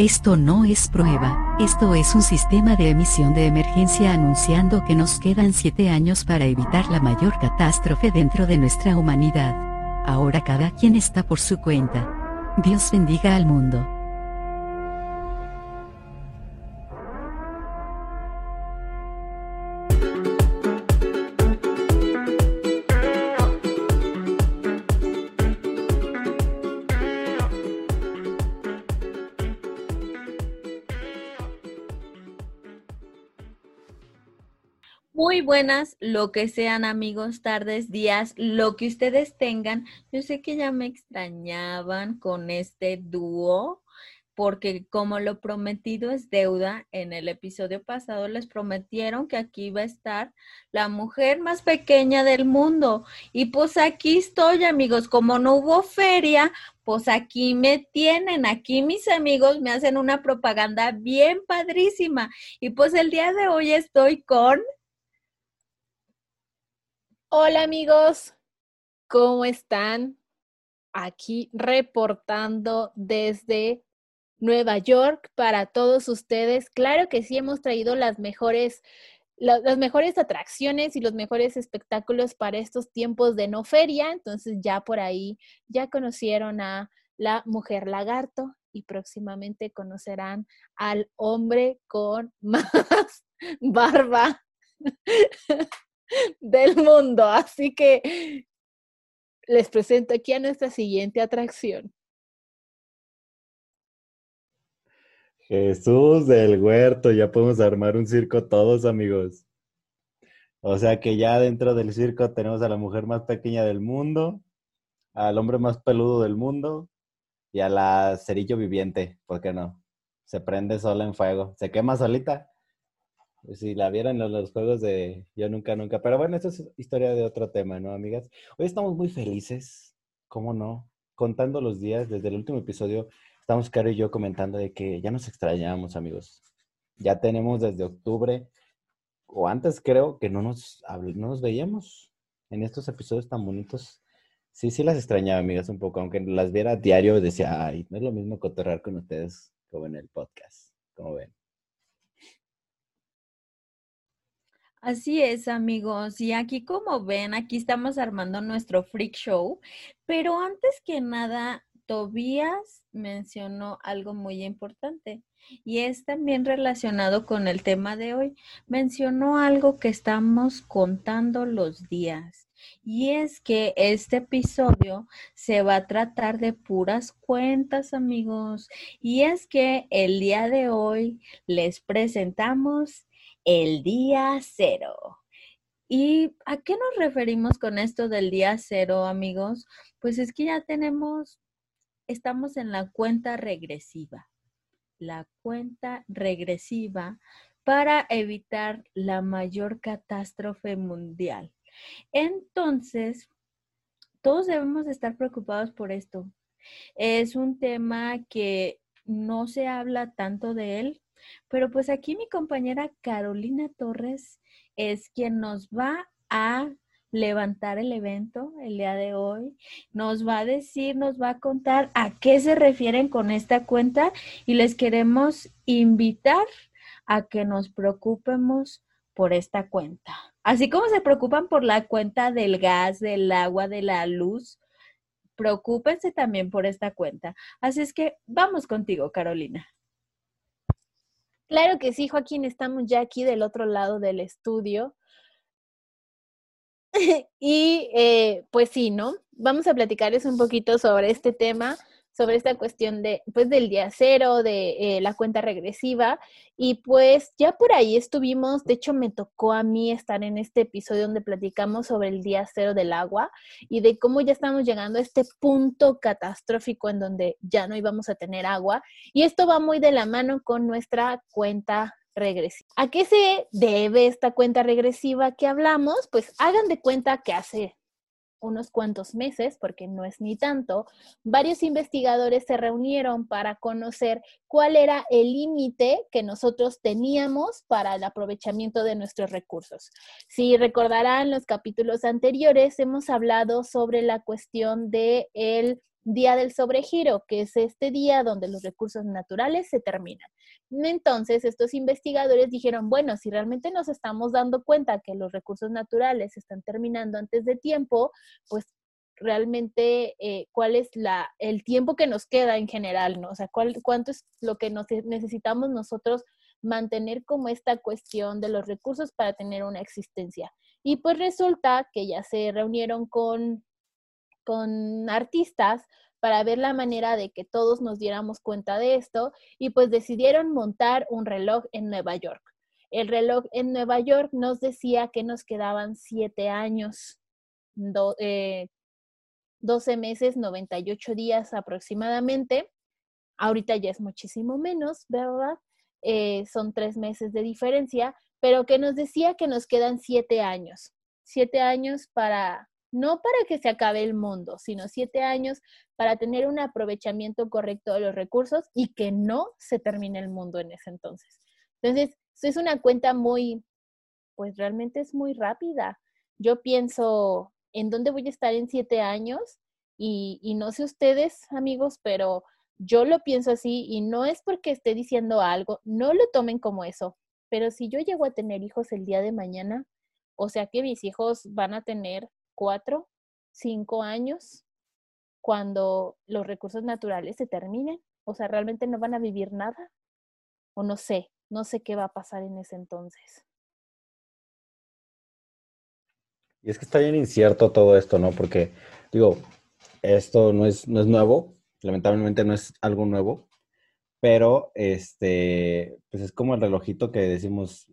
Esto no es prueba, esto es un sistema de emisión de emergencia anunciando que nos quedan 7 años para evitar la mayor catástrofe dentro de nuestra humanidad. Ahora cada quien está por su cuenta. Dios bendiga al mundo. Lo que sean amigos, tardes, días, lo que ustedes tengan. Yo sé que ya me extrañaban con este dúo, porque como lo prometido es deuda, en el episodio pasado les prometieron que aquí iba a estar la mujer más pequeña del mundo. Y pues aquí estoy, amigos, como no hubo feria, pues aquí me tienen, aquí mis amigos me hacen una propaganda bien padrísima. Y pues el día de hoy estoy con... Hola amigos, ¿cómo están? Aquí reportando desde Nueva York para todos ustedes. Claro que sí hemos traído las mejores, las mejores atracciones y los mejores espectáculos para estos tiempos de no feria. Entonces ya por ahí ya conocieron a la mujer lagarto y próximamente conocerán al hombre con más barba del mundo. Así que les presento aquí a nuestra siguiente atracción. Jesús del huerto, ya podemos armar un circo todos, amigos. O sea que ya dentro del circo tenemos a la mujer más pequeña del mundo, al hombre más peludo del mundo y a la cerillo viviente, ¿por qué no? Se prende sola en fuego, se quema solita. Si la vieran en los juegos de Yo Nunca Nunca. Pero bueno, esto es historia de otro tema, ¿no, amigas? Hoy estamos muy felices, ¿cómo no? Contando los días desde el último episodio, estamos Caro y yo comentando de que ya nos extrañamos, amigos. Ya tenemos desde octubre, o antes creo, que no nos, no nos veíamos en estos episodios tan bonitos. Sí, sí las extrañaba, amigas, un poco. Aunque las viera a diario, decía, ay, no es lo mismo cotorrar con ustedes como en el podcast, como ven. Así es, amigos. Y aquí como ven, aquí estamos armando nuestro freak show. Pero antes que nada, Tobías mencionó algo muy importante y es también relacionado con el tema de hoy. Mencionó algo que estamos contando los días y es que este episodio se va a tratar de puras cuentas, amigos. Y es que el día de hoy les presentamos el día cero. ¿Y a qué nos referimos con esto del día cero, amigos? Pues es que ya tenemos, estamos en la cuenta regresiva. La cuenta regresiva para evitar la mayor catástrofe mundial. Entonces, todos debemos estar preocupados por esto. Es un tema que no se habla tanto de él, pero pues aquí mi compañera Carolina Torres es quien nos va a levantar el evento el día de hoy. Nos va a decir, nos va a contar a qué se refieren con esta cuenta y les queremos invitar a que nos preocupemos por esta cuenta. Así como se preocupan por la cuenta del gas, del agua, de la luz, preocúpense también por esta cuenta. Así es que vamos contigo, Carolina. Claro que sí, Joaquín, estamos ya aquí del otro lado del estudio. y eh, pues sí, ¿no? Vamos a platicarles un poquito sobre este tema sobre esta cuestión de, pues, del día cero, de eh, la cuenta regresiva. Y pues ya por ahí estuvimos, de hecho me tocó a mí estar en este episodio donde platicamos sobre el día cero del agua y de cómo ya estamos llegando a este punto catastrófico en donde ya no íbamos a tener agua. Y esto va muy de la mano con nuestra cuenta regresiva. ¿A qué se debe esta cuenta regresiva que hablamos? Pues hagan de cuenta que hace unos cuantos meses, porque no es ni tanto, varios investigadores se reunieron para conocer cuál era el límite que nosotros teníamos para el aprovechamiento de nuestros recursos. Si recordarán los capítulos anteriores, hemos hablado sobre la cuestión de el día del sobregiro, que es este día donde los recursos naturales se terminan. Entonces, estos investigadores dijeron, bueno, si realmente nos estamos dando cuenta que los recursos naturales se están terminando antes de tiempo, pues realmente eh, cuál es la, el tiempo que nos queda en general, ¿no? O sea, cuánto es lo que nos, necesitamos nosotros mantener como esta cuestión de los recursos para tener una existencia. Y pues resulta que ya se reunieron con con artistas para ver la manera de que todos nos diéramos cuenta de esto y pues decidieron montar un reloj en Nueva York. El reloj en Nueva York nos decía que nos quedaban siete años, 12 eh, meses, 98 días aproximadamente. Ahorita ya es muchísimo menos, ¿verdad? Eh, son tres meses de diferencia, pero que nos decía que nos quedan siete años. Siete años para no para que se acabe el mundo, sino siete años para tener un aprovechamiento correcto de los recursos y que no se termine el mundo en ese entonces. Entonces, es una cuenta muy, pues realmente es muy rápida. Yo pienso en dónde voy a estar en siete años y, y no sé ustedes, amigos, pero yo lo pienso así y no es porque esté diciendo algo, no lo tomen como eso, pero si yo llego a tener hijos el día de mañana, o sea que mis hijos van a tener cuatro, cinco años cuando los recursos naturales se terminen. O sea, realmente no van a vivir nada. O no sé, no sé qué va a pasar en ese entonces. Y es que está bien incierto todo esto, ¿no? Porque, digo, esto no es, no es nuevo, lamentablemente no es algo nuevo, pero este, pues es como el relojito que decimos,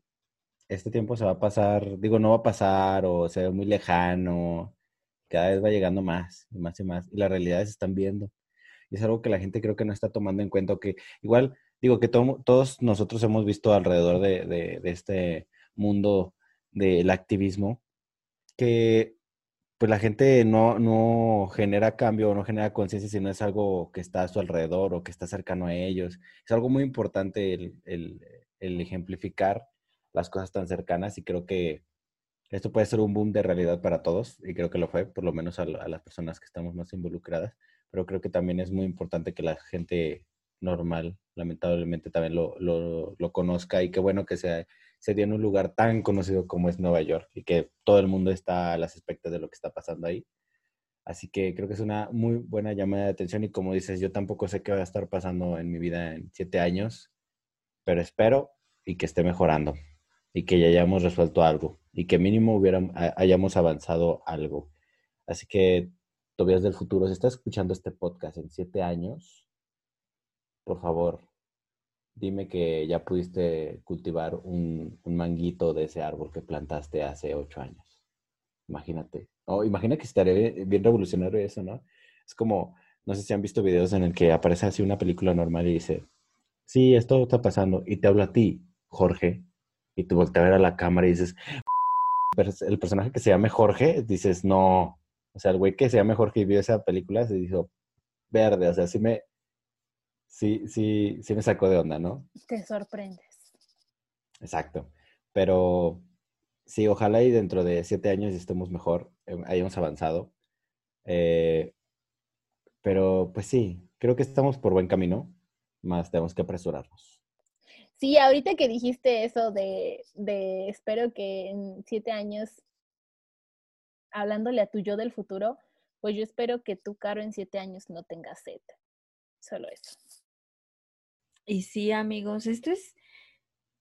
este tiempo se va a pasar, digo, no va a pasar o se ve muy lejano, cada vez va llegando más y más y más, y las realidades se están viendo. Y es algo que la gente creo que no está tomando en cuenta, que igual, digo, que todos nosotros hemos visto alrededor de, de, este mundo del activismo, que pues la gente no, no genera cambio, no genera conciencia, sino es algo que está a su alrededor o que está cercano a ellos. Es algo muy importante el, el ejemplificar las cosas tan cercanas y creo que esto puede ser un boom de realidad para todos y creo que lo fue, por lo menos a, las personas que estamos más involucradas, pero creo que también es muy importante que la gente normal, lamentablemente, también lo, lo, lo conozca y qué bueno que se, se dio en un lugar tan conocido como es Nueva York y que todo el mundo está a las expectativas de lo que está pasando ahí. Así que creo que es una muy buena llamada de atención y como dices, yo tampoco sé qué va a estar pasando en mi vida en siete años, pero espero y que esté mejorando y que ya hayamos resuelto algo y que mínimo hubiéramos, hayamos avanzado algo. Así que, Tobias del futuro, si estás escuchando este podcast en siete años, por favor, dime que ya pudiste cultivar un, manguito de ese árbol que plantaste hace ocho años. Imagínate. Oh, imagina que estaría bien revolucionario eso, ¿no? Es como, no sé si han visto videos en el que aparece así una película normal y dice, sí, esto está pasando, y te habla a ti, Jorge, y tú volteas a ver a la cámara y dices, el personaje que se llame Jorge, dices, no, o sea, el güey que se llame Jorge y vio esa película se dijo, verde, o sea, sí me, sí, sí, sí me sacó de onda, ¿no? Te sorprendes. Exacto, pero sí, ojalá y dentro de siete años estemos mejor, eh, hayamos avanzado. Eh, pero pues sí, creo que estamos por buen camino, más tenemos que apresurarnos. Sí, ahorita que dijiste eso de, de espero que en siete años, hablándole a tu yo del futuro, pues yo espero que tu Caro, en siete años no tenga sed. Solo eso. Y sí, amigos, esto es,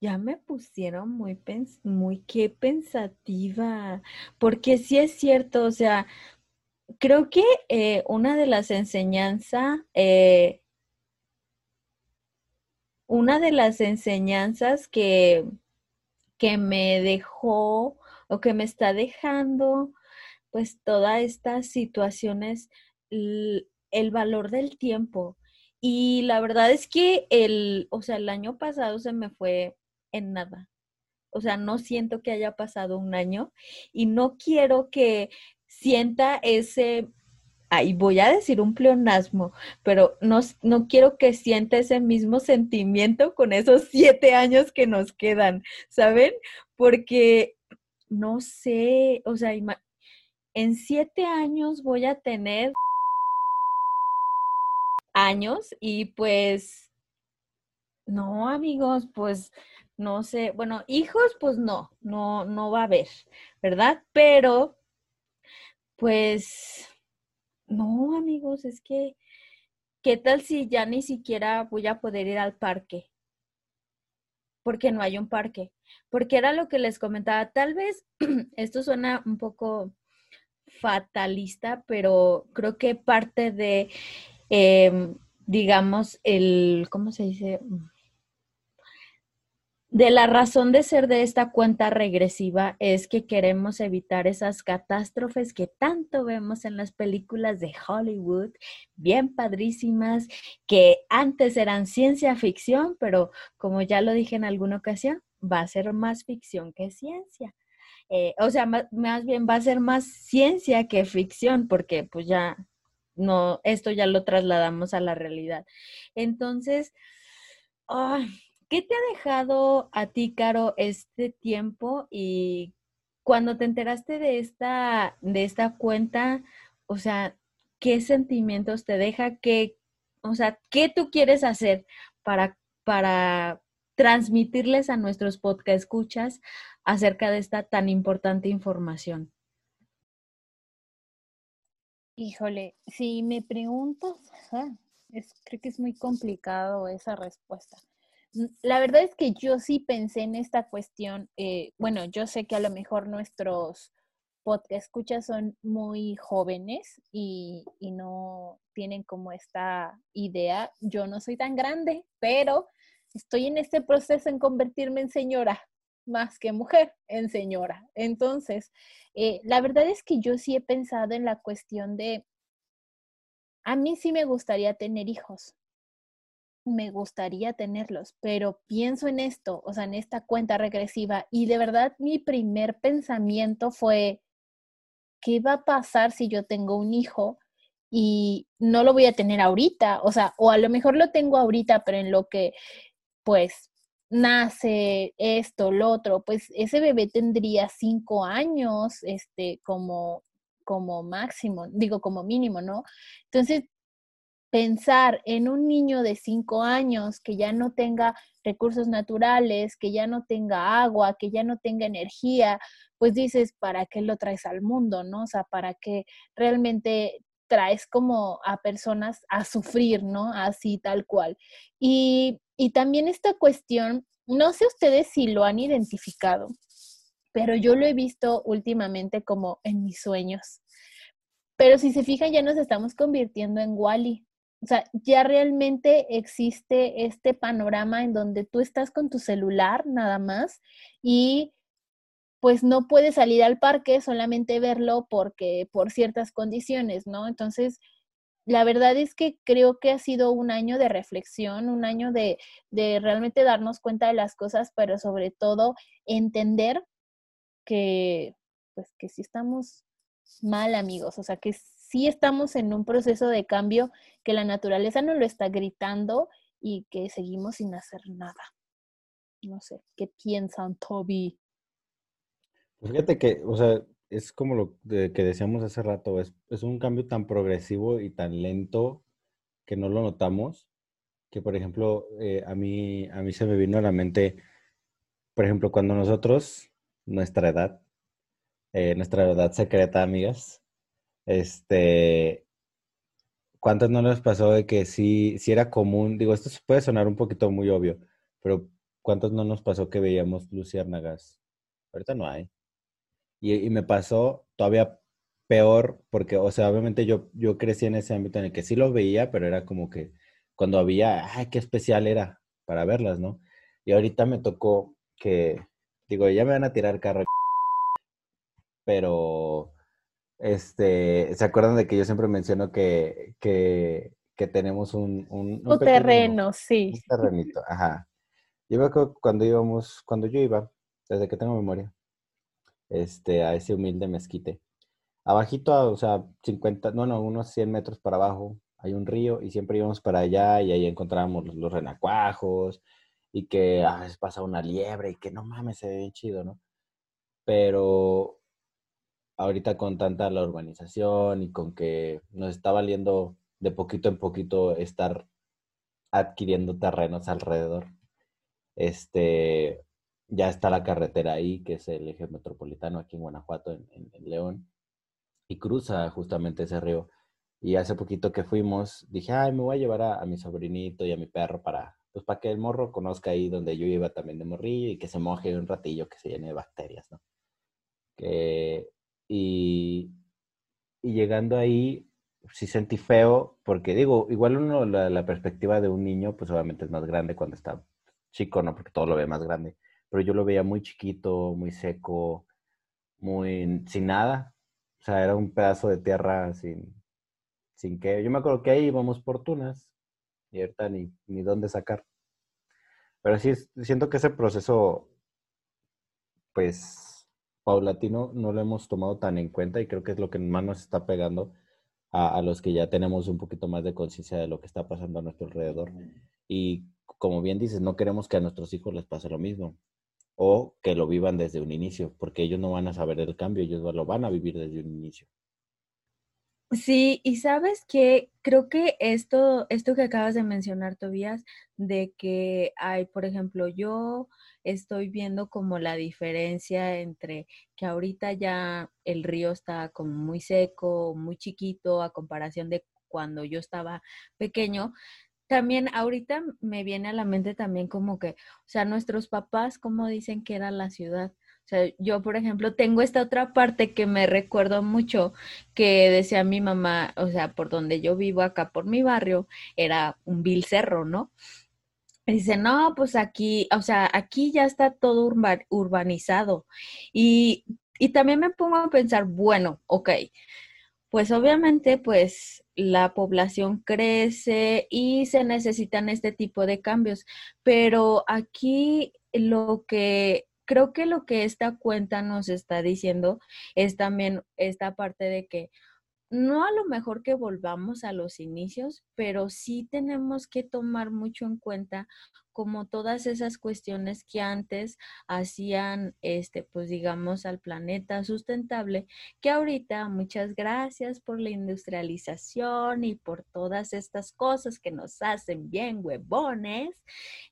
ya me pusieron muy, muy, qué pensativa, porque sí es cierto, o sea, creo que eh, una de las enseñanzas eh, una de las enseñanzas que, que me dejó o que me está dejando, pues todas estas situaciones, el, el valor del tiempo. Y la verdad es que el, o sea, el año pasado se me fue en nada. O sea, no siento que haya pasado un año y no quiero que sienta ese ahí voy a decir un pleonasmo, pero no, no quiero que sienta ese mismo sentimiento con esos siete años que nos quedan, ¿saben? Porque no sé, o sea, en siete años voy a tener años y pues, no, amigos, pues no sé, bueno, hijos, pues no, no, no va a haber, ¿verdad? Pero, pues, no, amigos, es que, ¿qué tal si ya ni siquiera voy a poder ir al parque? Porque no hay un parque. Porque era lo que les comentaba, tal vez esto suena un poco fatalista, pero creo que parte de, em, digamos, el, ¿cómo se dice? De la razón de ser de esta cuenta regresiva es que queremos evitar esas catástrofes que tanto vemos en las películas de Hollywood, bien padrísimas, que antes eran ciencia ficción, pero como ya lo dije en alguna ocasión, va a ser más ficción que ciencia. Eh, o sea, más, bien va a ser más ciencia que ficción, porque pues ya no, esto ya lo trasladamos a la realidad. Entonces, ay, ¿Qué te ha dejado a ti, Caro, este tiempo y cuando te enteraste de esta, de esta cuenta, o sea, qué sentimientos te deja, qué, o sea, qué tú quieres hacer para, para transmitirles a nuestros podcast escuchas acerca de esta tan importante información? Híjole, si me preguntas, ah, creo que es muy complicado esa respuesta. La verdad es que yo sí pensé en esta cuestión. Eh, bueno, yo sé que a lo mejor nuestros podcast escuchas son muy jóvenes y, no tienen como esta idea. Yo no soy tan grande, pero estoy en este proceso en convertirme en señora, más que mujer, en señora. Entonces, eh, la verdad es que yo sí he pensado en la cuestión de, a mí sí me gustaría tener hijos me gustaría tenerlos, pero pienso en esto, o sea, en esta cuenta regresiva y de verdad mi primer pensamiento fue, ¿qué va a pasar si yo tengo un hijo y no lo voy a tener ahorita? O sea, o a lo mejor lo tengo ahorita, pero en lo que, pues, nace esto, lo otro, pues ese bebé tendría cinco años, este, como como máximo, digo como mínimo, ¿no? Entonces, pensar en un niño de cinco años que ya no tenga recursos naturales, que ya no tenga agua, que ya no tenga energía, pues dices, ¿para qué lo traes al mundo, no? O sea, ¿para qué realmente traes como a personas a sufrir, ¿no? Así tal cual. Y, y también esta cuestión, no sé ustedes si lo han identificado, pero yo lo he visto últimamente como en mis sueños. Pero si se fijan, ya nos estamos convirtiendo en Wally. O sea, ya realmente existe este panorama en donde tú estás con tu celular nada más y pues no puedes salir al parque, solamente verlo porque por ciertas condiciones, ¿no? Entonces, la verdad es que creo que ha sido un año de reflexión, un año de, de realmente darnos cuenta de las cosas, pero sobre todo entender que, pues, que sí estamos mal, amigos, o sea, que sí estamos en un proceso de cambio que la naturaleza nos lo está gritando y que seguimos sin hacer nada. No sé, ¿qué piensan, Toby? Pues fíjate que, o sea, es como lo que decíamos hace rato, es, es un cambio tan progresivo y tan lento que no lo notamos, que por ejemplo, eh, a, mí, a mí se me vino a la mente, por ejemplo, cuando nosotros, nuestra edad, eh, nuestra edad secreta, amigas, este, ¿cuántas no les pasó de que sí, sí era común? Digo, esto puede sonar un poquito muy obvio, pero ¿cuántos no nos pasó que veíamos luciérnagas? Ahorita no hay. Y, me pasó todavía peor porque, o sea, obviamente yo, yo crecí en ese ámbito en el que sí lo veía, pero era como que cuando había, ay, qué especial era para verlas, ¿no? Y ahorita me tocó que, digo, ya me van a tirar carro, pero este, ¿se acuerdan de que yo siempre menciono que, que, que tenemos un, un, terreno, sí. Un terrenito, ajá. Yo me acuerdo cuando íbamos, cuando yo iba, desde que tengo memoria, este, a ese humilde mezquite. Abajito, o sea, 50, no, no, unos 100 metros para abajo, hay un río y siempre íbamos para allá y ahí encontrábamos los, renacuajos y que a veces pasa una liebre y que no mames, se ve bien chido, ¿no? Pero ahorita con tanta la urbanización y con que nos está valiendo de poquito en poquito estar adquiriendo terrenos alrededor. Este, ya está la carretera ahí, que es el eje metropolitano aquí en Guanajuato, en, León, y cruza justamente ese río. Y hace poquito que fuimos, dije, ay, me voy a llevar a, mi sobrinito y a mi perro para, pues para que el morro conozca ahí donde yo iba también de morrillo y que se moje un ratillo, que se llene de bacterias, ¿no? Y, y llegando ahí, sí sentí feo, porque digo, igual uno, la, la, perspectiva de un niño, pues obviamente es más grande cuando está chico, ¿no? Porque todo lo ve más grande. Pero yo lo veía muy chiquito, muy seco, muy sin nada. O sea, era un pedazo de tierra sin, sin que. Yo me acuerdo que ahí íbamos por tunas y ahorita ni, ni dónde sacar. Pero sí, siento que ese proceso, pues, paulatino, no lo hemos tomado tan en cuenta y creo que es lo que más nos está pegando a, los que ya tenemos un poquito más de conciencia de lo que está pasando a nuestro alrededor. Y como bien dices, no queremos que a nuestros hijos les pase lo mismo o que lo vivan desde un inicio, porque ellos no van a saber el cambio, ellos lo van a vivir desde un inicio. Sí, y sabes que creo que esto, esto que acabas de mencionar, Tobías, de que hay, por ejemplo, yo estoy viendo como la diferencia entre que ahorita ya el río está como muy seco, muy chiquito a comparación de cuando yo estaba pequeño. También ahorita me viene a la mente también como que, o sea, nuestros papás, como dicen que era la ciudad. O sea, yo, por ejemplo, tengo esta otra parte que me recuerdo mucho que decía mi mamá, o sea, por donde yo vivo acá por mi barrio, era un vil cerro, ¿no? dice, no, pues aquí, o sea, aquí ya está todo urbanizado. Y, y también me pongo a pensar, bueno, ok, pues obviamente, pues la población crece y se necesitan este tipo de cambios, pero aquí lo que creo que lo que esta cuenta nos está diciendo es también esta parte de que no a lo mejor que volvamos a los inicios, pero sí tenemos que tomar mucho en cuenta como todas esas cuestiones que antes hacían, este, pues digamos, al planeta sustentable, que ahorita muchas gracias por la industrialización y por todas estas cosas que nos hacen bien huevones,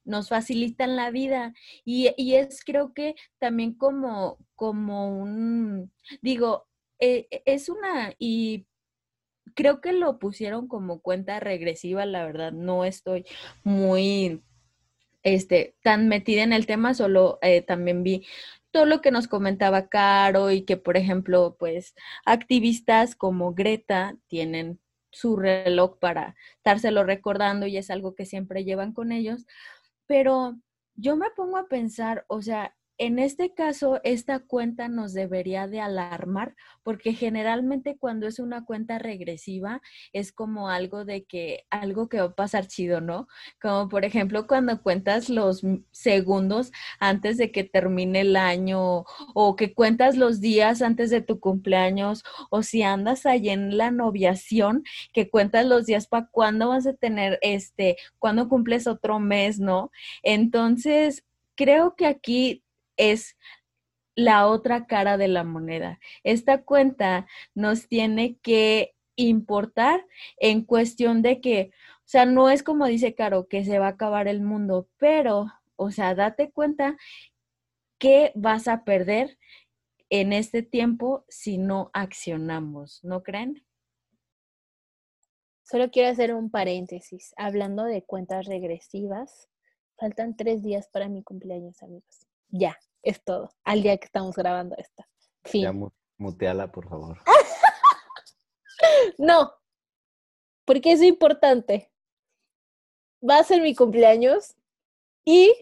nos facilitan la vida. Y, y es creo que también como, como un, digo, eh, es una, y creo que lo pusieron como cuenta regresiva, la verdad, no estoy muy este, tan metida en el tema, solo eh, también vi todo lo que nos comentaba Caro y que, por ejemplo, pues activistas como Greta tienen su reloj para estárselo recordando y es algo que siempre llevan con ellos, pero yo me pongo a pensar, o sea, en este caso, esta cuenta nos debería de alarmar porque generalmente cuando es una cuenta regresiva es como algo de que algo que va a pasar chido, ¿no? Como por ejemplo cuando cuentas los segundos antes de que termine el año o que cuentas los días antes de tu cumpleaños o si andas ahí en la noviación que cuentas los días para cuándo vas a tener este, cuándo cumples otro mes, ¿no? Entonces, creo que aquí es la otra cara de la moneda. Esta cuenta nos tiene que importar en cuestión de que, o sea, no es como dice Caro, que se va a acabar el mundo, pero, o sea, date cuenta que vas a perder en este tiempo si no accionamos, ¿no creen? Solo quiero hacer un paréntesis. Hablando de cuentas regresivas, faltan tres días para mi cumpleaños, amigos. Ya, es todo. Al día que estamos grabando esta. Fin. Ya muteala, por favor. no, porque es importante. Va a ser mi cumpleaños y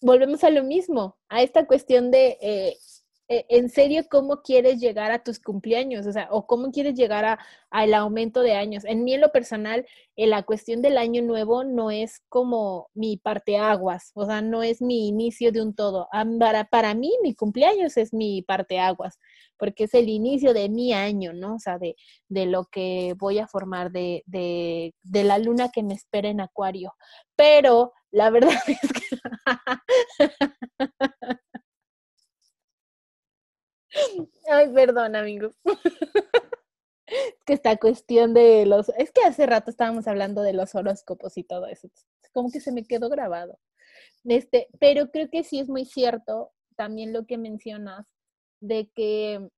volvemos a lo mismo, a esta cuestión de eh, eh, en serio cómo quieres llegar a tus cumpleaños, o sea, o cómo quieres llegar a, al aumento de años. En mí, en lo personal, eh, la cuestión del año nuevo no es como mi parteaguas, o sea, no es mi inicio de un todo. Para, para mí, mi cumpleaños es mi parteaguas, porque es el inicio de mi año, ¿no? O sea, de, de lo que voy a formar, de, de, de la luna que me espera en Acuario. Pero la verdad es que... Ay, perdón, amigos. que esta cuestión de los, es que hace rato estábamos hablando de los horóscopos y todo eso, como que se me quedó grabado. Este, pero creo que sí es muy cierto también lo que mencionas de que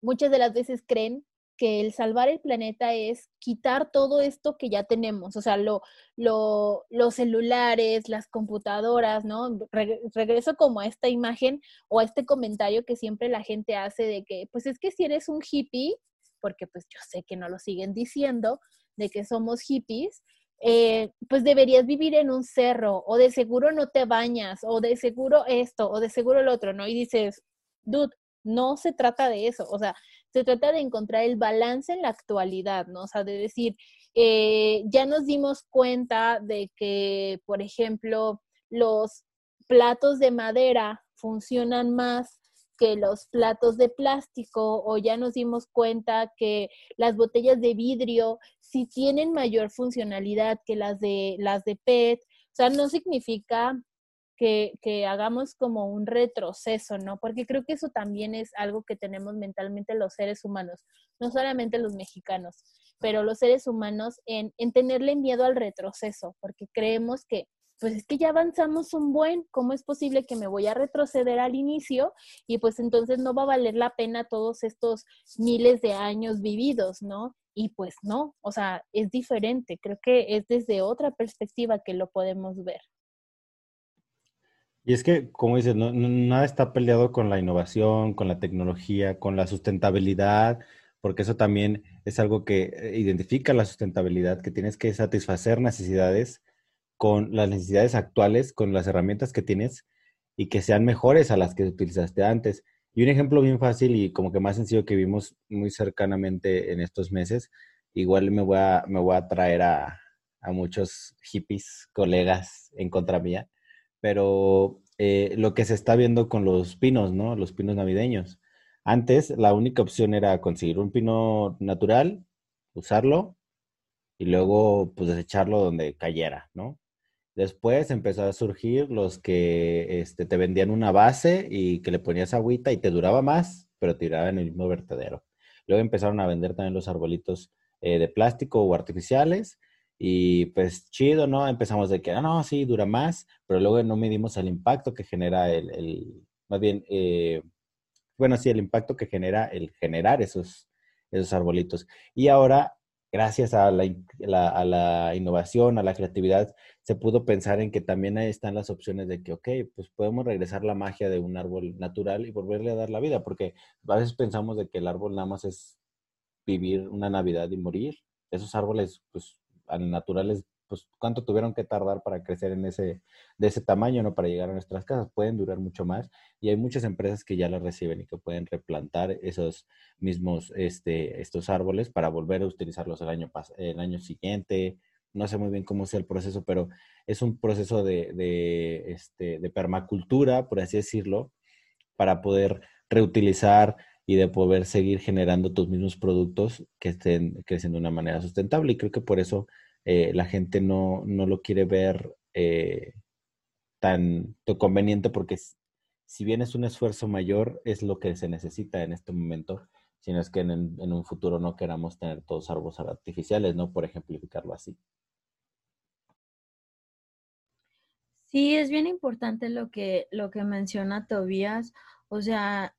muchas de las veces creen que el salvar el planeta es quitar todo esto que ya tenemos, o sea, lo, lo, los celulares, las computadoras, ¿no? regreso como a esta imagen o a este comentario que siempre la gente hace de que, pues es que si eres un hippie, porque pues yo sé que no lo siguen diciendo, de que somos hippies, eh, pues deberías vivir en un cerro, o de seguro no te bañas, o de seguro esto, o de seguro el otro, ¿no? Y dices, dude, no se trata de eso, o sea, se trata de encontrar el balance en la actualidad, ¿no? O sea, de decir, eh, ya nos dimos cuenta de que, por ejemplo, los platos de madera funcionan más que los platos de plástico o ya nos dimos cuenta que las botellas de vidrio sí tienen mayor funcionalidad que las de las de PET. O sea, no significa que, hagamos como un retroceso, ¿no? Porque creo que eso también es algo que tenemos mentalmente los seres humanos, no solamente los mexicanos, pero los seres humanos en, en tenerle miedo al retroceso, porque creemos que pues es que ya avanzamos un buen, ¿cómo es posible que me voy a retroceder al inicio? Y pues entonces no va a valer la pena todos estos miles de años vividos, ¿no? Y pues no, o sea, es diferente, creo que es desde otra perspectiva que lo podemos ver. Y es que, como dices, no, nada está peleado con la innovación, con la tecnología, con la sustentabilidad, porque eso también es algo que eh, identifica la sustentabilidad, que tienes que satisfacer necesidades con las necesidades actuales, con las herramientas que tienes y que sean mejores a las que utilizaste antes. Y un ejemplo bien fácil y como que más sencillo que vimos muy cercanamente en estos meses, igual me voy a, me voy a traer a, a muchos hippies, colegas en contra mía, pero eh, lo que se está viendo con los pinos, ¿no? Los pinos navideños. Antes la única opción era conseguir un pino natural, usarlo y luego pues desecharlo donde cayera, ¿no? Después empezó a surgir los que este, te vendían una base y que le ponías agüita y te duraba más, pero te en el mismo vertedero. Luego empezaron a vender también los arbolitos eh, de plástico o artificiales y pues chido, ¿no? Empezamos de que, ah, no, sí, dura más, pero luego no medimos el impacto que genera el, el más bien, eh, bueno, sí, el impacto que genera el generar esos, esos arbolitos. Y ahora gracias a la, innovación, a la creatividad, se pudo pensar en que también ahí están las opciones de que, ok, pues podemos regresar la magia de un árbol natural y volverle a dar la vida, porque a veces pensamos de que el árbol nada más es vivir una Navidad y morir. Esos árboles, pues, naturales pues, cuánto tuvieron que tardar para crecer en ese, de ese tamaño, ¿no? Para llegar a nuestras casas. Pueden durar mucho más y hay muchas empresas que ya las reciben y que pueden replantar esos mismos, este, estos árboles para volver a utilizarlos el año, el año siguiente. No sé muy bien cómo sea el proceso, pero es un proceso de, de, este, de permacultura, por así decirlo, para poder reutilizar y de poder seguir generando tus mismos productos que estén creciendo de una manera sustentable. Y creo que por eso eh, la gente no, no, lo quiere ver eh, tan, conveniente porque si bien es un esfuerzo mayor, es lo que se necesita en este momento, sino es que en, un futuro no queramos tener todos árboles artificiales, ¿no? Por ejemplificarlo así. Sí, es bien importante lo que, lo que menciona Tobías. O sea,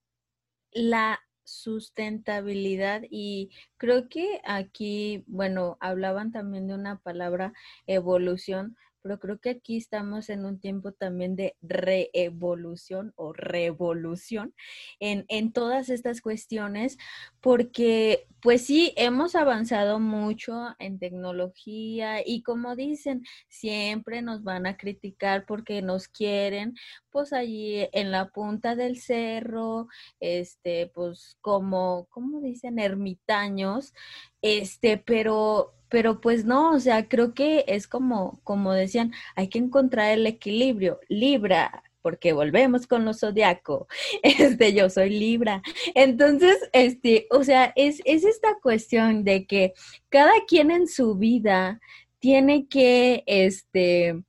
la sustentabilidad y creo que aquí, bueno, hablaban también de una palabra evolución, pero creo que aquí estamos en un tiempo también de reevolución o revolución en, en todas estas cuestiones, porque pues sí, hemos avanzado mucho en tecnología y como dicen, siempre nos van a criticar porque nos quieren, pues allí en la punta del cerro, este, pues como, ¿cómo dicen? Ermitaños, este, pero pero pues no, o sea, creo que es como, como decían, hay que encontrar el equilibrio. Libra, porque volvemos con lo zodiaco. Este, yo soy Libra. Entonces, este, o sea, es, es esta cuestión de que cada quien en su vida tiene que, este,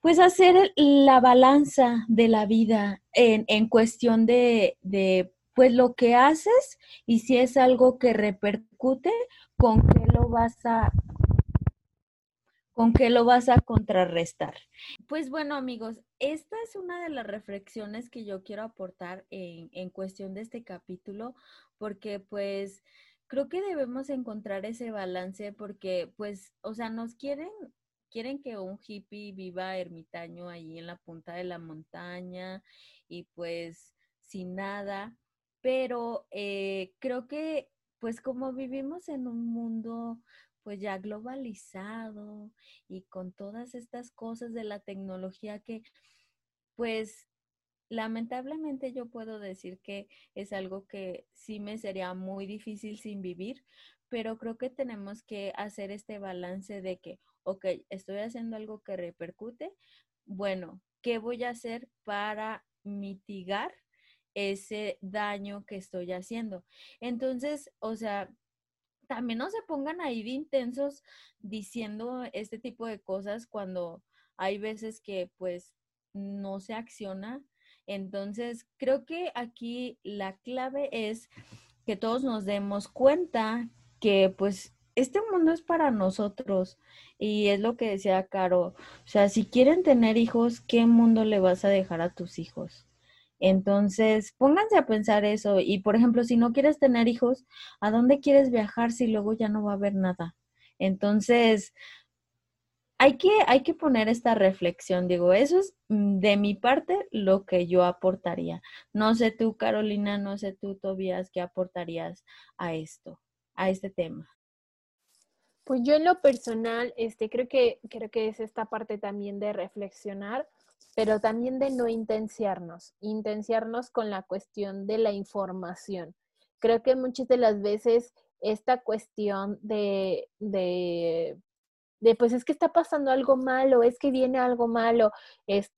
pues hacer la balanza de la vida en, en cuestión de, de pues lo que haces y si es algo que repercute, con qué lo vas a con qué lo vas a contrarrestar. Pues bueno, amigos, esta es una de las reflexiones que yo quiero aportar en, en cuestión de este capítulo, porque pues creo que debemos encontrar ese balance porque pues, o sea, nos quieren quieren que un hippie viva ermitaño ahí en la punta de la montaña y pues sin nada, pero eh, creo que pues como vivimos en un mundo pues ya globalizado y con todas estas cosas de la tecnología que pues lamentablemente yo puedo decir que es algo que sí me sería muy difícil sin vivir, pero creo que tenemos que hacer este balance de que, ok, estoy haciendo algo que repercute, bueno, ¿qué voy a hacer para mitigar ese daño que estoy haciendo? Entonces, o sea, también no se pongan ahí de intensos diciendo este tipo de cosas cuando hay veces que pues no se acciona. Entonces, creo que aquí la clave es que todos nos demos cuenta que pues este mundo es para nosotros y es lo que decía Caro, o sea, si quieren tener hijos, ¿qué mundo le vas a dejar a tus hijos? Entonces, pónganse a pensar eso y, por ejemplo, si no quieres tener hijos, ¿a dónde quieres viajar si luego ya no va a haber nada? Entonces, hay que, hay que poner esta reflexión, digo, eso es mm, de mi parte lo que yo aportaría. No sé tú, Carolina, no sé tú, Tobías, qué aportarías a esto a este tema? Pues yo en lo personal, este, creo que, creo que es esta parte también de reflexionar, pero también de no intenciarnos, intenciarnos con la cuestión de la información. Creo que muchas de las veces esta cuestión de, de, de pues es que está pasando algo malo, es que viene algo malo, es,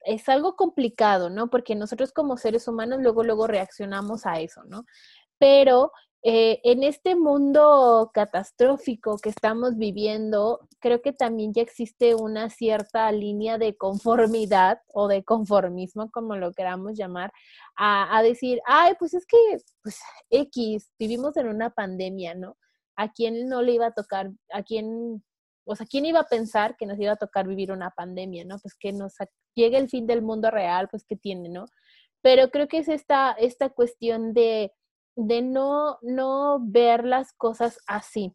es algo complicado, ¿no? Porque nosotros como seres humanos luego, luego reaccionamos a eso, ¿no? Pero eh, en este mundo catastrófico que estamos viviendo, creo que también ya existe una cierta línea de conformidad o de conformismo, como lo queramos llamar, a, decir, ay, pues es que, pues X, vivimos en una pandemia, ¿no? ¿A quién no le iba a tocar, a quién, o sea, quién iba a pensar que nos iba a tocar vivir una pandemia, ¿no? Pues que nos llegue el fin del mundo real, pues que tiene, ¿no? Pero creo que es esta, esta cuestión de de no, no ver las cosas así.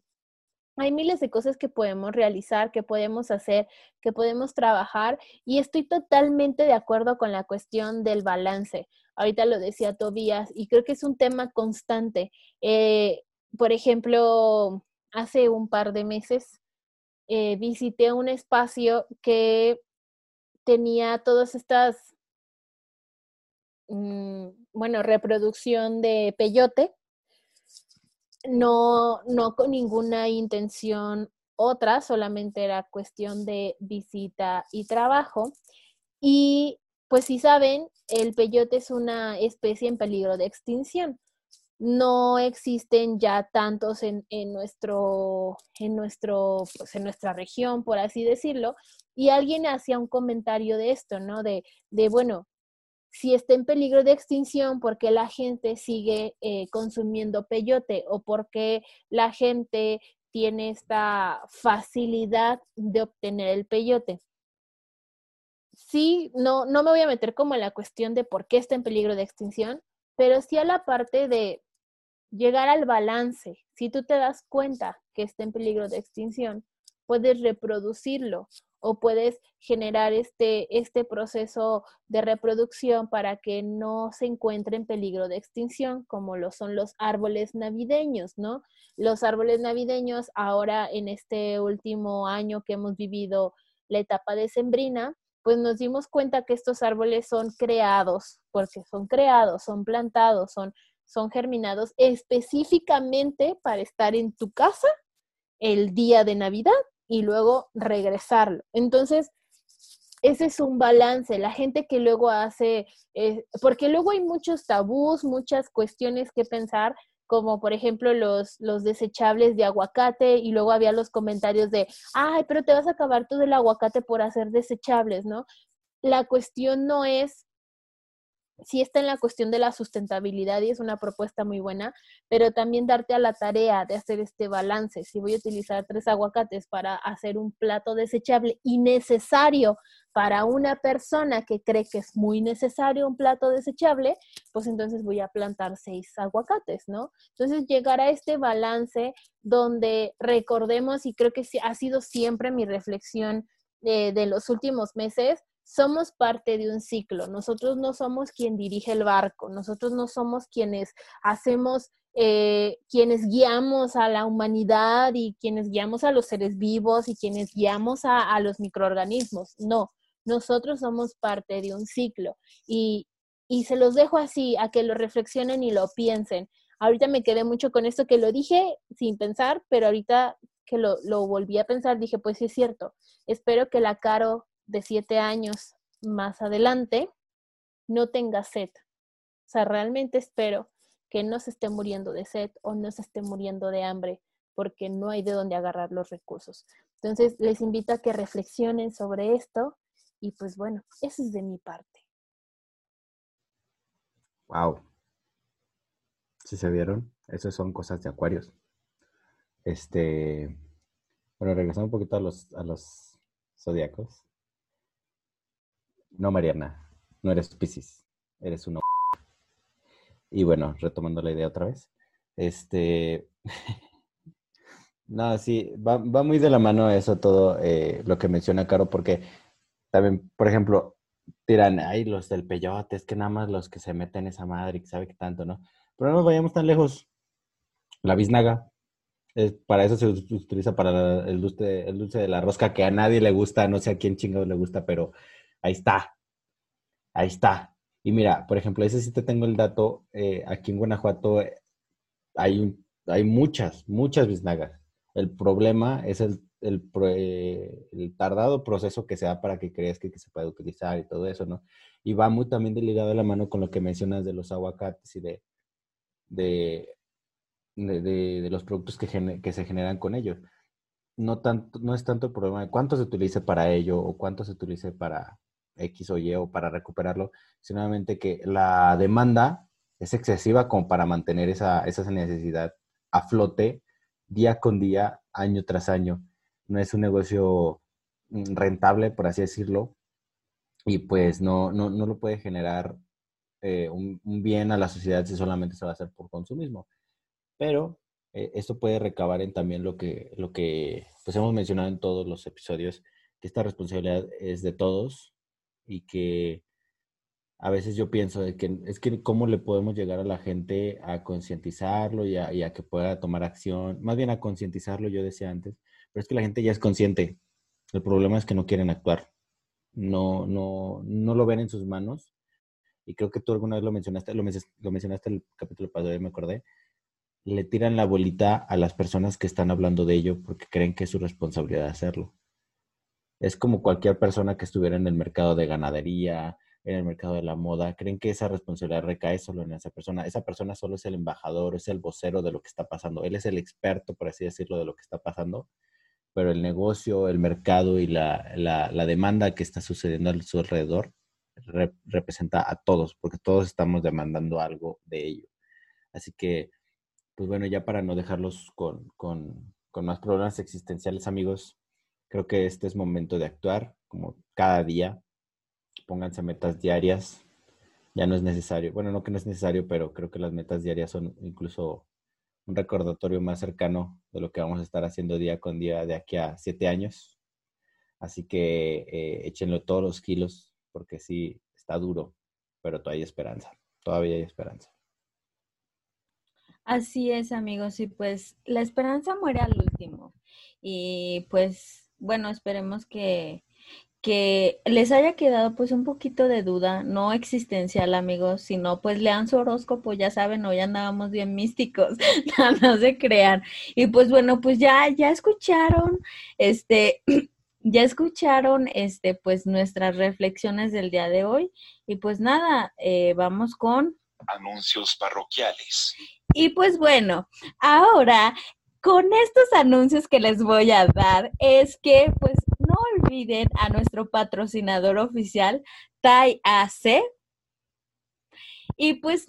Hay miles de cosas que podemos realizar, que podemos hacer, que podemos trabajar y estoy totalmente de acuerdo con la cuestión del balance. Ahorita lo decía Tobías y creo que es un tema constante. Eh, por ejemplo, hace un par de meses eh, visité un espacio que tenía todas estas Mm, bueno, reproducción de peyote, no, no con ninguna intención otra, solamente era cuestión de visita y trabajo. Y pues si saben, el peyote es una especie en peligro de extinción. No existen ya tantos en, en nuestro, en nuestro, pues en nuestra región, por así decirlo. Y alguien hacía un comentario de esto, ¿no? De, de bueno, si está en peligro de extinción, ¿por qué la gente sigue eh, consumiendo peyote o por qué la gente tiene esta facilidad de obtener el peyote. Sí, no, no me voy a meter como en la cuestión de por qué está en peligro de extinción, pero sí a la parte de llegar al balance. Si tú te das cuenta que está en peligro de extinción, puedes reproducirlo o puedes generar este, este proceso de reproducción para que no se encuentre en peligro de extinción, como lo son los árboles navideños, ¿no? Los árboles navideños, ahora en este último año que hemos vivido la etapa de sembrina, pues nos dimos cuenta que estos árboles son creados, porque son creados, son plantados, son, son germinados específicamente para estar en tu casa el día de Navidad y luego regresarlo. Entonces, ese es un balance. La gente que luego hace, eh, porque luego hay muchos tabús, muchas cuestiones que pensar, como por ejemplo los, los desechables de aguacate y luego había los comentarios de, ay, pero te vas a acabar todo el aguacate por hacer desechables, ¿no? La cuestión no es sí está en la cuestión de la sustentabilidad y es una propuesta muy buena, pero también darte a la tarea de hacer este balance. Si voy a utilizar tres aguacates para hacer un plato desechable y necesario para una persona que cree que es muy necesario un plato desechable, pues entonces voy a plantar seis aguacates, ¿no? Entonces llegar a este balance donde recordemos, y creo que ha sido siempre mi reflexión de, de los últimos meses, somos parte de un ciclo. Nosotros no somos quien dirige el barco, nosotros no somos quienes hacemos, eh, quienes guiamos a la humanidad y quienes guiamos a los seres vivos y quienes guiamos a, a los microorganismos. No, nosotros somos parte de un ciclo y, y se los dejo así, a que lo reflexionen y lo piensen. Ahorita me quedé mucho con esto que lo dije sin pensar, pero ahorita que lo, lo volví a pensar, dije, pues sí es cierto. Espero que la Caro de siete años más adelante no tenga sed. O sea, realmente espero que no se esté muriendo de sed o no se esté muriendo de hambre porque no hay de dónde agarrar los recursos. Entonces, les invito a que reflexionen sobre esto y pues bueno, eso es de mi parte. Wow. Si se vieron, esas son cosas de acuarios. Este, bueno, regresando un poquito a los, a los zodiacos. No, Mariana, no eres Pisces, eres uno. Y bueno, retomando la idea otra vez. Este. no, sí, va, muy de la mano eso todo eh, lo que menciona Caro, porque también, por ejemplo, tiran, ay, los del peyote, es que nada más los que se meten esa madre y sabe que tanto, ¿no? Pero no nos vayamos tan lejos. La biznaga, es, para eso se utiliza para el dulce, el dulce de la rosca que a nadie le gusta, no sé a quién chingados le gusta, pero Ahí está. Ahí está. Y mira, por ejemplo, ese sí te tengo el dato. Eh, aquí en Guanajuato eh, hay, hay muchas, muchas biznagas. El problema es el, el, eh, tardado proceso que se da para que creas que, se puede utilizar y todo eso, ¿no? Y va muy también ligado de la mano con lo que mencionas de los aguacates y de, de, de, los productos que, que se generan con ellos. No, tanto, no es tanto el problema de cuánto se utilice para ello o cuánto se utilice para, X o Y o para recuperarlo, sino que la demanda es excesiva como para mantener esa, esa necesidad a flote día con día, año tras año. No es un negocio mm, rentable, por así decirlo, y pues no, no, no lo puede generar eh, un, bien a la sociedad si solamente se va a hacer por consumismo. Pero eh, esto puede recabar en también lo que, lo que pues hemos mencionado en todos los episodios, que esta responsabilidad es de todos, y que a veces yo pienso de que es que cómo le podemos llegar a la gente a concientizarlo y a, que pueda tomar acción, más bien a concientizarlo, yo decía antes, pero es que la gente ya es consciente. El problema es que no quieren actuar, no, no, no lo ven en sus manos. Y creo que tú alguna vez lo mencionaste, lo, lo mencionaste el capítulo pasado, me acordé. Le tiran la bolita a las personas que están hablando de ello porque creen que es su responsabilidad hacerlo es como cualquier persona que estuviera en el mercado de ganadería, en el mercado de la moda, creen que esa responsabilidad recae solo en esa persona. Esa persona solo es el embajador, es el vocero de lo que está pasando. Él es el experto, por así decirlo, de lo que está pasando, pero el negocio, el mercado y la, demanda que está sucediendo a su alrededor representa a todos, porque todos estamos demandando algo de ello. Así que, pues bueno, ya para no dejarlos con, con más problemas existenciales, amigos, Creo que este es momento de actuar, como cada día. Pónganse metas diarias. Ya no es necesario, bueno, no que no es necesario, pero creo que las metas diarias son incluso un recordatorio más cercano de lo que vamos a estar haciendo día con día de aquí a siete años. Así que eh, échenlo todos los kilos, porque sí, está duro, pero todavía hay esperanza. Todavía hay esperanza. Así es, amigos, y pues la esperanza muere al último. Y pues bueno, esperemos que, que les haya quedado pues un poquito de duda, no existencial amigos, sino pues lean su horóscopo, ya saben, hoy andábamos bien místicos, no, se crean. Y pues bueno, pues ya, ya escucharon, este, ya escucharon, este, pues nuestras reflexiones del día de hoy. Y pues nada, eh, vamos con... Anuncios parroquiales. Y pues bueno, ahora con estos anuncios que les voy a dar es que pues no olviden a nuestro patrocinador oficial, Tai AC, Y pues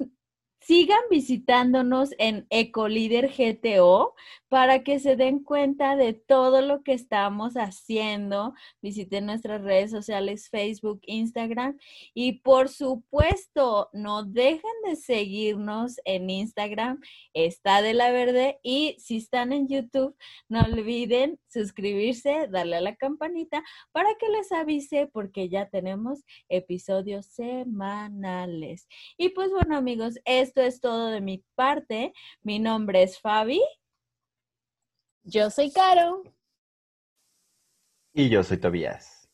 sigan visitándonos en Ecolíder GTO para que se den cuenta de todo lo que estamos haciendo. Visiten nuestras redes sociales, Facebook, Instagram y por supuesto, no dejen de seguirnos en Instagram, está de la verde y si están en YouTube, no olviden suscribirse, darle a la campanita para que les avise porque ya tenemos episodios semanales. Y pues bueno amigos, esto es todo de mi parte. Mi nombre es Fabi. Yo soy Caro. Y yo soy Tobías.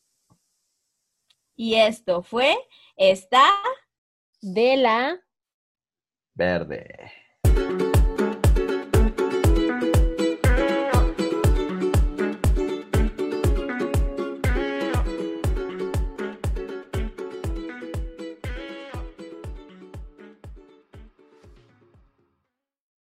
Y esto fue Está de la Verde.